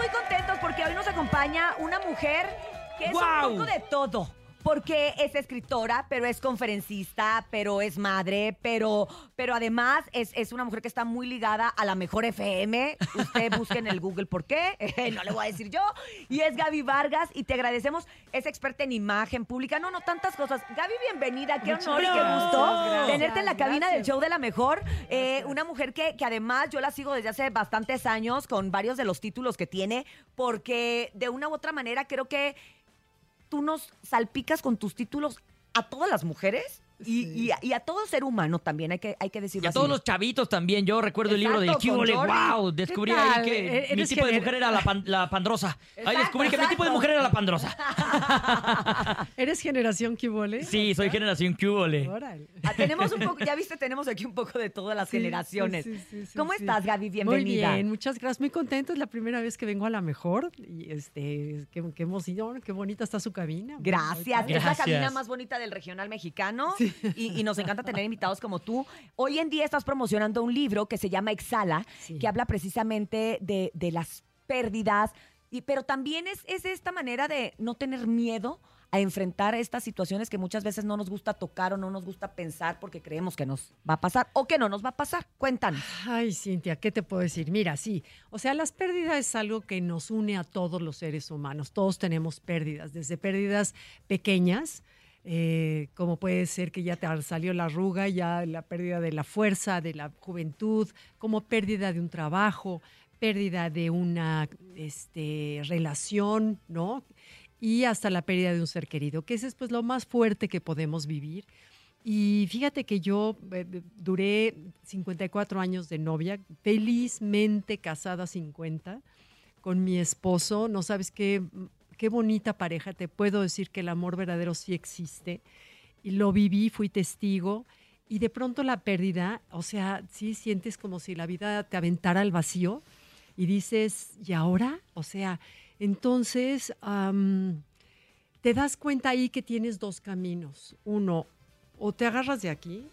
muy contentos porque hoy nos acompaña una mujer que es ¡Guau! un poco de todo. Porque es escritora, pero es conferencista, pero es madre, pero, pero además es, es una mujer que está muy ligada a la mejor FM. Usted busque en el Google por qué, no le voy a decir yo. Y es Gaby Vargas y te agradecemos. Es experta en imagen pública, no, no, tantas cosas. Gaby, bienvenida, qué Muchas honor y qué gracias, gusto gracias, tenerte en la cabina del gracias. show de la mejor. Eh, una mujer que, que además yo la sigo desde hace bastantes años con varios de los títulos que tiene, porque de una u otra manera creo que tú nos salpicas con tus títulos a todas las mujeres y, Sí. y a, y a todo ser humano también, hay que, hay que decirlo Y a así. todos los chavitos también. Yo recuerdo el libro de Exacto, con Cubole. Jordi. ¡Wow! Descubrí ¿Qué ahí que E- mi tipo de mujer era la, pan- la pandrosa. Ahí Exacto, descubrí que mi tipo de mujer era la pandrosa. ¿Eres generación Kibole? Sí, soy generación Cubole. Órale. Ah, tenemos un poco, ya viste, tenemos aquí un poco de todas las Sí, generaciones. sí, sí, sí, sí, ¿Cómo sí. estás, Gaby? Bienvenida. Muy bien, muchas gracias. Muy contento. Es la primera vez que vengo a la mejor. Y este, qué, qué emoción, qué bonita está su cabina. Gracias. Muy Es la Gracias. cabina más bonita del regional mexicano y, y nos encanta tener invitados como tú. Hoy en día estás promocionando un libro que se llama Exhala, Sí. que habla precisamente de, de las pérdidas, y, pero también es, es esta manera de no tener miedo a enfrentar estas situaciones que muchas veces no nos gusta tocar o no nos gusta pensar porque creemos que nos va a pasar o que no nos va a pasar. Cuéntanos. Ay, Cintia, ¿qué te puedo decir? Mira, sí, o sea, las pérdidas es algo que nos une a todos los seres humanos. Todos tenemos pérdidas, desde pérdidas pequeñas, eh, como puede ser que ya te salió la arruga, ya la pérdida de la fuerza, de la juventud, como pérdida de un trabajo, pérdida de una este, relación, ¿no? Y hasta la pérdida de un ser querido, que ese es pues lo más fuerte que podemos vivir. Y fíjate que yo eh, eh, duré 54 años de novia, felizmente casada 50 con mi esposo. No sabes qué, qué bonita pareja. Te puedo decir que el amor verdadero sí existe. Y lo viví, fui testigo. Y de pronto la pérdida, o sea, sí sientes como si la vida te aventara al vacío y dices, ¿y ahora? O sea, entonces te das cuenta ahí que tienes dos caminos. Uno, o te agarras de aquí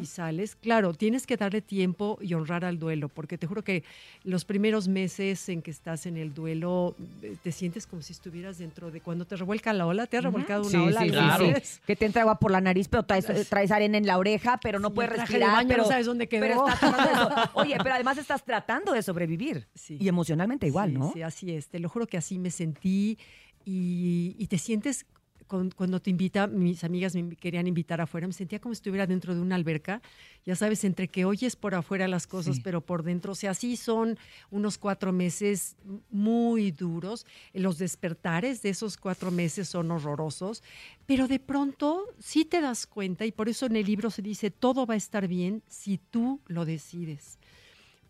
y sales. Claro, tienes que darle tiempo y honrar al duelo, porque te juro que los primeros meses en que estás en el duelo eh, te sientes como si estuvieras dentro de cuando te revuelca la ola. ¿Te ha revolcado una ola? sí, claro. Que te entra agua por la nariz, pero traes, traes arena en la oreja, pero no Sí, puedes respirar. baño no pero, sabes dónde quedó. pero estás Oye, pero además estás tratando de sobrevivir. Sí. Y emocionalmente igual, Sí, ¿no? Sí, así es. Te lo juro que así me sentí y, y te sientes cuando te invita, mis amigas me querían invitar afuera, me sentía como si estuviera dentro de una alberca, ya sabes, entre que oyes por afuera las cosas, Sí. pero por dentro, o sea, sí son unos cuatro meses muy duros, los despertares de esos cuatro meses son horrorosos, pero de pronto sí te das cuenta, y por eso en el libro se dice, todo va a estar bien si tú lo decides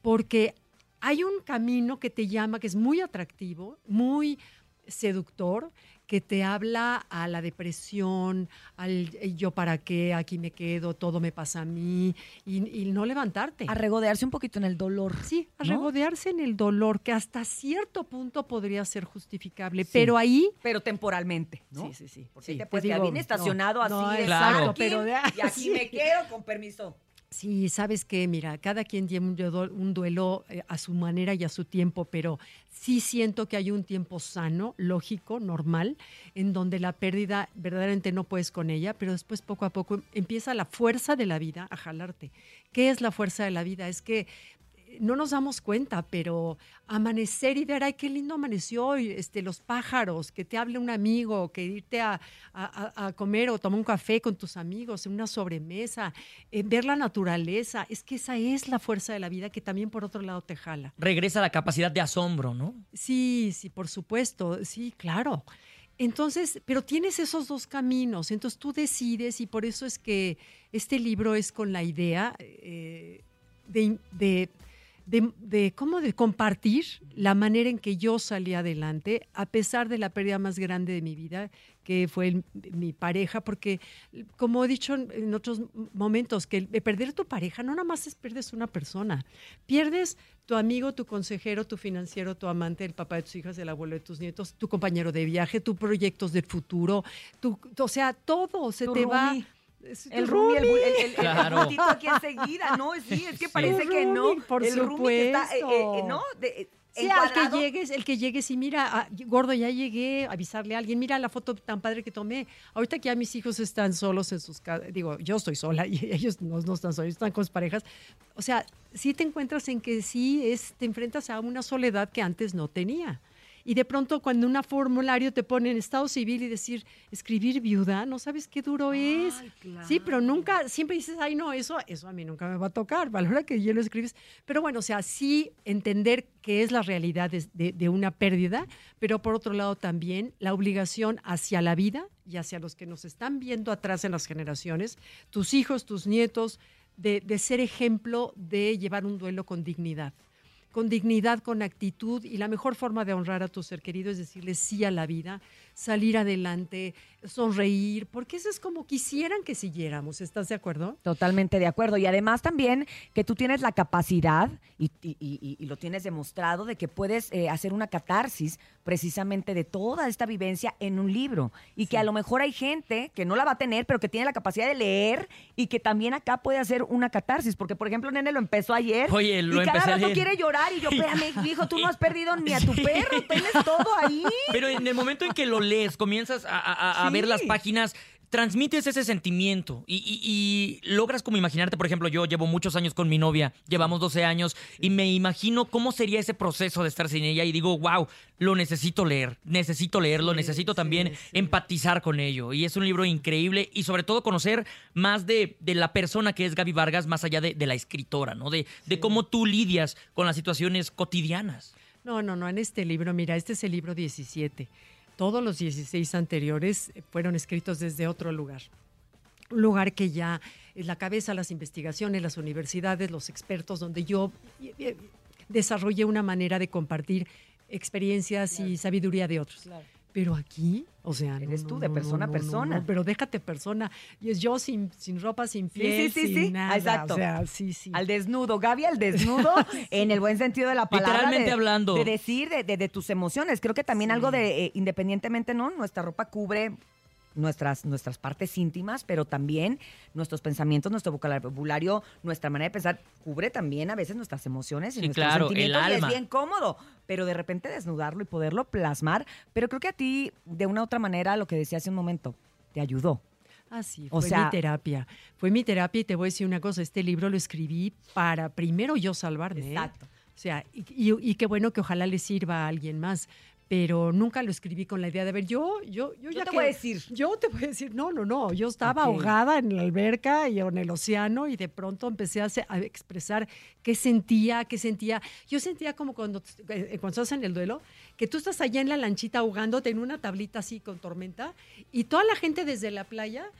porque hay un camino que te llama, que es muy atractivo, muy seductor, que te habla a la depresión, al yo para qué, aquí me quedo, todo me pasa a mí, y, y no levantarte. A regodearse un poquito en el dolor. Sí, a ¿no? regodearse en el dolor, que hasta cierto punto podría ser justificable, pero ahí... Pero temporalmente, ¿no? Sí, sí, sí. Porque sí, te estacionado no, así. no, de Claro. parking, pero de- y aquí sí. me quedo con permiso. Sí, sabes que, mira, cada quien tiene un duelo, eh, a su manera y a su tiempo, pero sí siento que hay un tiempo sano, lógico, normal, en donde la pérdida verdaderamente no puedes con ella, pero después poco a poco empieza la fuerza de la vida a jalarte. ¿Qué es la fuerza de la vida? Es que no nos damos cuenta, pero amanecer y ver, ay, qué lindo amaneció hoy, este, los pájaros, que te hable un amigo, que irte a, a- comer o tomar un café con tus amigos, en una sobremesa, eh, ver la naturaleza, es que esa es la fuerza de la vida que también por otro lado te jala. Regresa la capacidad de asombro, ¿no? Sí, sí, por supuesto, sí, claro. Entonces, pero tienes esos dos caminos, entonces tú decides y por eso es que este libro es con la idea eh, de, de, de- de cómo de compartir la manera en que yo salí adelante a pesar de la pérdida más grande de mi vida, que fue el- mi pareja, porque como he dicho en, otros momentos, que perder tu pareja no nada más es pierdes una persona, pierdes tu amigo, tu consejero, tu financiero, tu amante, el papá de tus hijas, el abuelo de tus nietos, tu compañero de viaje, tus proyectos del futuro, tu, o sea, todo se Tu te va. Es El roomie, el, roomie. el, el- el Claro. puntito aquí enseguida, ¿no? Sí, es que Sí. parece que no. por el roomie que está, eh, eh, eh, supuesto. ¿no? De- eh, Sí, al que llegues, el que llegues y mira, ah, gordo, ya llegué, avisarle a alguien, mira la foto tan padre que tomé. Ahorita que ya mis hijos están solos en sus casas, digo, yo estoy sola y ellos no, no están solos, están con sus parejas. O sea, sí te encuentras en que sí es, te enfrentas a una soledad que antes no tenía. Y de pronto cuando en un formulario te ponen estado civil y decir, escribir viuda, no sabes qué duro es. Sí, pero nunca, siempre dices, ay, no, eso, eso a mí nunca me va a tocar, a la hora que ya lo escribes. Pero bueno, o sea, sí entender qué es la realidad de, de- de una pérdida, pero por otro lado también la obligación hacia la vida y hacia los que nos están viendo atrás en las generaciones, tus hijos, tus nietos, de, de ser ejemplo de llevar un duelo con dignidad con dignidad, con actitud y la mejor forma de honrar a tu ser querido es decirle sí a la vida, salir adelante, sonreír, porque eso es como quisieran que siguiéramos, ¿estás de acuerdo? Totalmente de acuerdo. Y además también que tú tienes la capacidad, y, lo tienes demostrado, de que puedes eh, hacer una catarsis precisamente de toda esta vivencia en un libro. Y que a lo mejor hay gente que no la va a tener, pero que tiene la capacidad de leer y que también acá puede hacer una catarsis. Porque, por ejemplo, Nene lo empezó ayer. Oye, lo y cada empecé rato quiere llorar. Y yo, espérame, hijo, tú no has perdido ni a tu perro, tienes todo ahí. Pero en el momento en que lo lees, comienzas a, a- a Sí. ver las páginas, transmites ese sentimiento y, y- y logras como imaginarte, por ejemplo, yo llevo muchos años con mi novia, llevamos 12 años, y me imagino cómo sería ese proceso de estar sin ella y digo, wow, lo necesito leer, necesito leerlo, Sí, necesito sí, también sí. empatizar con ello. Y es un libro increíble y sobre todo conocer más de, de la persona que es Gaby Vargas, más allá de, de la escritora, ¿no? De, de cómo tú lidias con las situaciones cotidianas. No, no, no, en este libro, mira, este es el libro 17. Todos los 16 anteriores fueron escritos desde otro lugar. Un lugar que ya es la cabeza, las investigaciones, las universidades, los expertos, donde yo eh, eh, desarrollé una manera de compartir experiencias y sabiduría de otros. Pero aquí, o sea, no, Eres no, tú, de no, persona a no, no, persona. no, pero déjate persona. Y es yo sin, sin ropa, sin piel, sí, sí, sin sí, nada. exacto. O sea, sí, sí. Al desnudo, Gaby, al desnudo, en el buen sentido de la palabra. Literalmente de- hablando. De decir, de, de- de tus emociones. Creo que también Sí. algo de, eh, independientemente, ¿no? Nuestra ropa cubre nuestras, nuestras partes íntimas, pero también nuestros pensamientos, nuestro vocabulario, nuestra manera de pensar, cubre también a veces nuestras emociones y Sí, nuestros claro, el sentimientos. Y es bien cómodo, pero de repente desnudarlo y poderlo plasmar. Pero creo que a ti, de una u otra manera, lo que decía hace un momento, te ayudó. Ah, sí, O fue sea- mi terapia. Fue mi terapia y te voy a decir una cosa, este libro lo escribí para primero yo salvarme. ¿eh? Exacto. O sea, y, y- y qué bueno que ojalá le sirva a alguien más, pero nunca lo escribí con la idea de, a ver, yo, yo, yo, Yo ya te que- voy a decir. Yo te voy a decir, no, no, no, yo estaba ahogada en la alberca y en el océano y de pronto empecé a, expresar qué sentía, qué sentía. Yo sentía como cuando, eh, cuando estás en el duelo, que tú estás allá en la lanchita ahogándote en una tablita así con tormenta y toda la gente desde la playa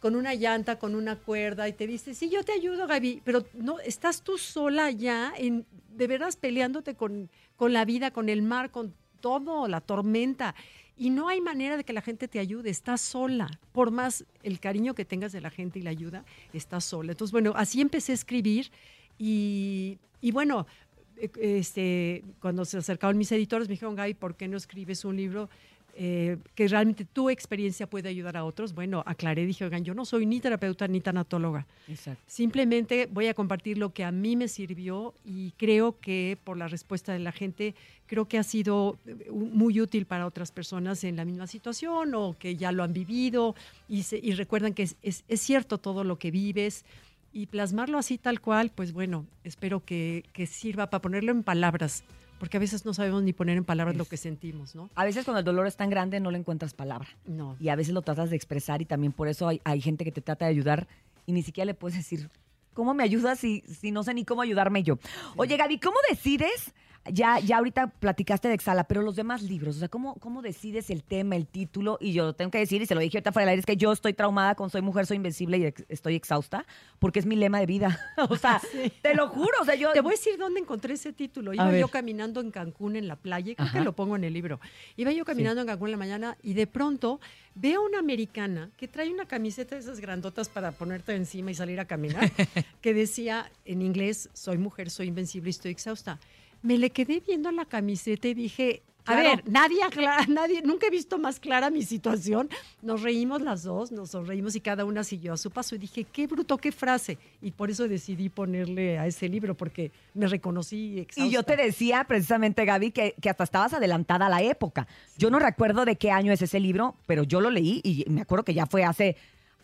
con una llanta, con una cuerda, y te dice, sí, yo te ayudo, Gaby, pero no, estás tú sola allá, en, de veras peleándote con, con la vida, con el mar, con todo, la tormenta, y no hay manera de que la gente te ayude, estás sola, por más el cariño que tengas de la gente y la ayuda, estás sola. Entonces, bueno, así empecé a escribir, y, y bueno, eh, este, cuando se acercaron mis editores, me dijeron, Gaby, ¿por qué no escribes un libro? Eh, que realmente tu experiencia puede ayudar a otros, bueno, aclaré, dije, oigan, yo no soy ni terapeuta ni tanatóloga. Exacto. Simplemente voy a compartir lo que a mí me sirvió y creo que por la respuesta de la gente, creo que ha sido eh, muy útil para otras personas en la misma situación o que ya lo han vivido y, se- y recuerdan que es, es- es cierto todo lo que vives y plasmarlo así tal cual, pues bueno, espero que, que sirva para ponerlo en palabras, porque a veces no sabemos ni poner en palabras lo que sentimos, ¿no? A veces cuando el dolor es tan grande no le encuentras palabra. No. y a veces lo tratas de expresar y también por eso hay, hay gente que te trata de ayudar y ni siquiera le puedes decir, ¿cómo me ayudas si, si no sé ni cómo ayudarme yo? Oye, Gaby, ¿cómo decides? Ya, ya ahorita platicaste de Exhala, pero los demás libros, o sea, ¿cómo, ¿cómo decides el tema, el título? Y yo tengo que decir, y se lo dije ahorita fuera del aire, es que yo estoy traumada con Soy Mujer, Soy Invencible y ex- estoy exhausta, porque es mi lema de vida. o sea, Sí. te lo juro, o sea, yo... Te voy a decir dónde encontré ese título. Iba yo caminando en Cancún en la playa, y creo Ajá. que lo pongo en el libro. Iba yo caminando en Cancún en la mañana y de pronto veo una americana que trae una camiseta de esas grandotas para ponerte encima y salir a caminar, que decía en inglés, soy mujer, soy invencible y estoy exhausta. Me le quedé viendo la camiseta y dije, A Claro. ver, nadie, aclara- nadie, nunca he visto más clara mi situación. Nos reímos las dos, nos sonreímos y cada una siguió a su paso. Y dije, qué bruto, qué frase. Y por eso decidí ponerle a ese libro, porque me reconocí exhausta. Y yo te decía precisamente, Gaby, que, que hasta estabas adelantada a la época. Yo no recuerdo de qué año es ese libro, pero yo lo leí y me acuerdo que ya fue hace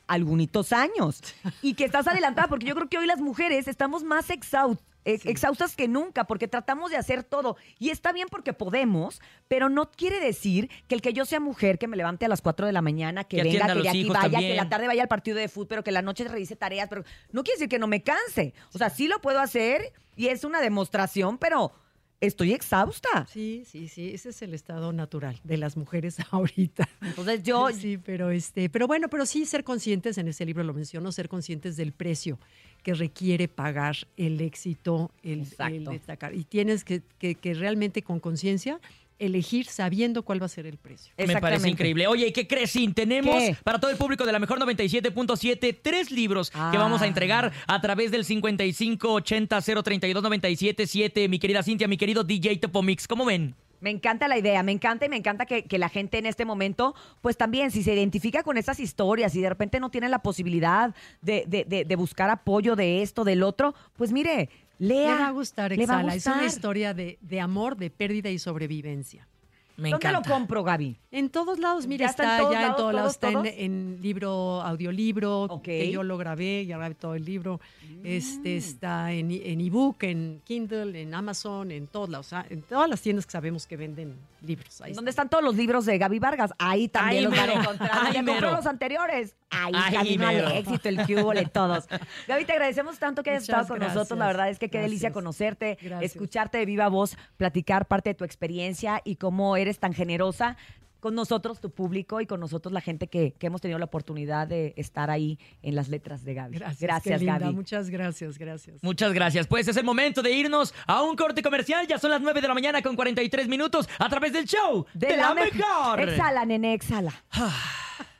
algunitos años. Y que estás adelantada, porque yo creo que hoy las mujeres estamos más exhaustas. Exhaustas que nunca porque tratamos de hacer todo. Y está bien porque podemos, pero no quiere decir que el que yo sea mujer, que me levante a las 4 de la mañana, que Que venga, que de aquí vaya, que la tarde vaya al partido de fútbol, pero que la noche revise tareas, pero no quiere decir que no me canse. O sea, sí lo puedo hacer y es una demostración, pero estoy exhausta. Sí, sí, sí, ese es el estado natural de las mujeres ahorita. Entonces yo, Sí, pero este, pero bueno, pero sí ser conscientes, en ese libro lo menciono, ser conscientes del precio que requiere pagar el éxito, el, el destacar. Y tienes que, que- que realmente con conciencia elegir sabiendo cuál va a ser el precio. Me parece increíble. Oye, ¿y qué crees? Sin tenemos ¿Qué? para todo el público de la mejor 97.7 tres libros que Ah. vamos a entregar a través del 5580 032 977. Mi querida Cintia, mi querido DJ Topomix, ¿cómo ven? Me encanta la idea, me encanta y me encanta que, que la gente en este momento, pues también, si se identifica con esas historias y de repente no tiene la posibilidad de, de- de- de buscar apoyo de esto, del otro, pues mire, lea. Le va a gustar, le va a Exhala. Es una gustar. historia de, de amor, de pérdida y sobrevivencia. Me ¿Dónde encanta. lo compro, Gaby? En todos lados, mira, ¿Ya está en está, todos ya lados, en todos lados, todos, está todos? en, en libro, audiolibro, que yo lo grabé, ya grabé todo el libro. Mm. Este está en, en ebook, en Kindle, en Amazon, en todos lados, o sea, en todas las tiendas que sabemos que venden libros. Ahí ¿Dónde está. están todos los libros de Gaby Vargas? Ahí también Ahí los van a encontrar. Ahí Ya compró los anteriores. Ahí, Ahí camino al éxito, el cubole, todos. Gaby, te agradecemos tanto que hayas Muchas estado con nosotros. La verdad es que qué delicia conocerte, Gracias. escucharte de viva voz, platicar parte de tu experiencia y cómo eres tan generosa con nosotros, tu público, y con nosotros, la gente que, que hemos tenido la oportunidad de estar ahí en las letras de Gaby. Gracias, linda. Gaby. Muchas gracias, gracias. Muchas gracias. Pues es el momento de irnos a un corte comercial. Ya son las 9 de la mañana con 43 minutos a través del show de, la, me- mejor. Exhala, nene, exhala.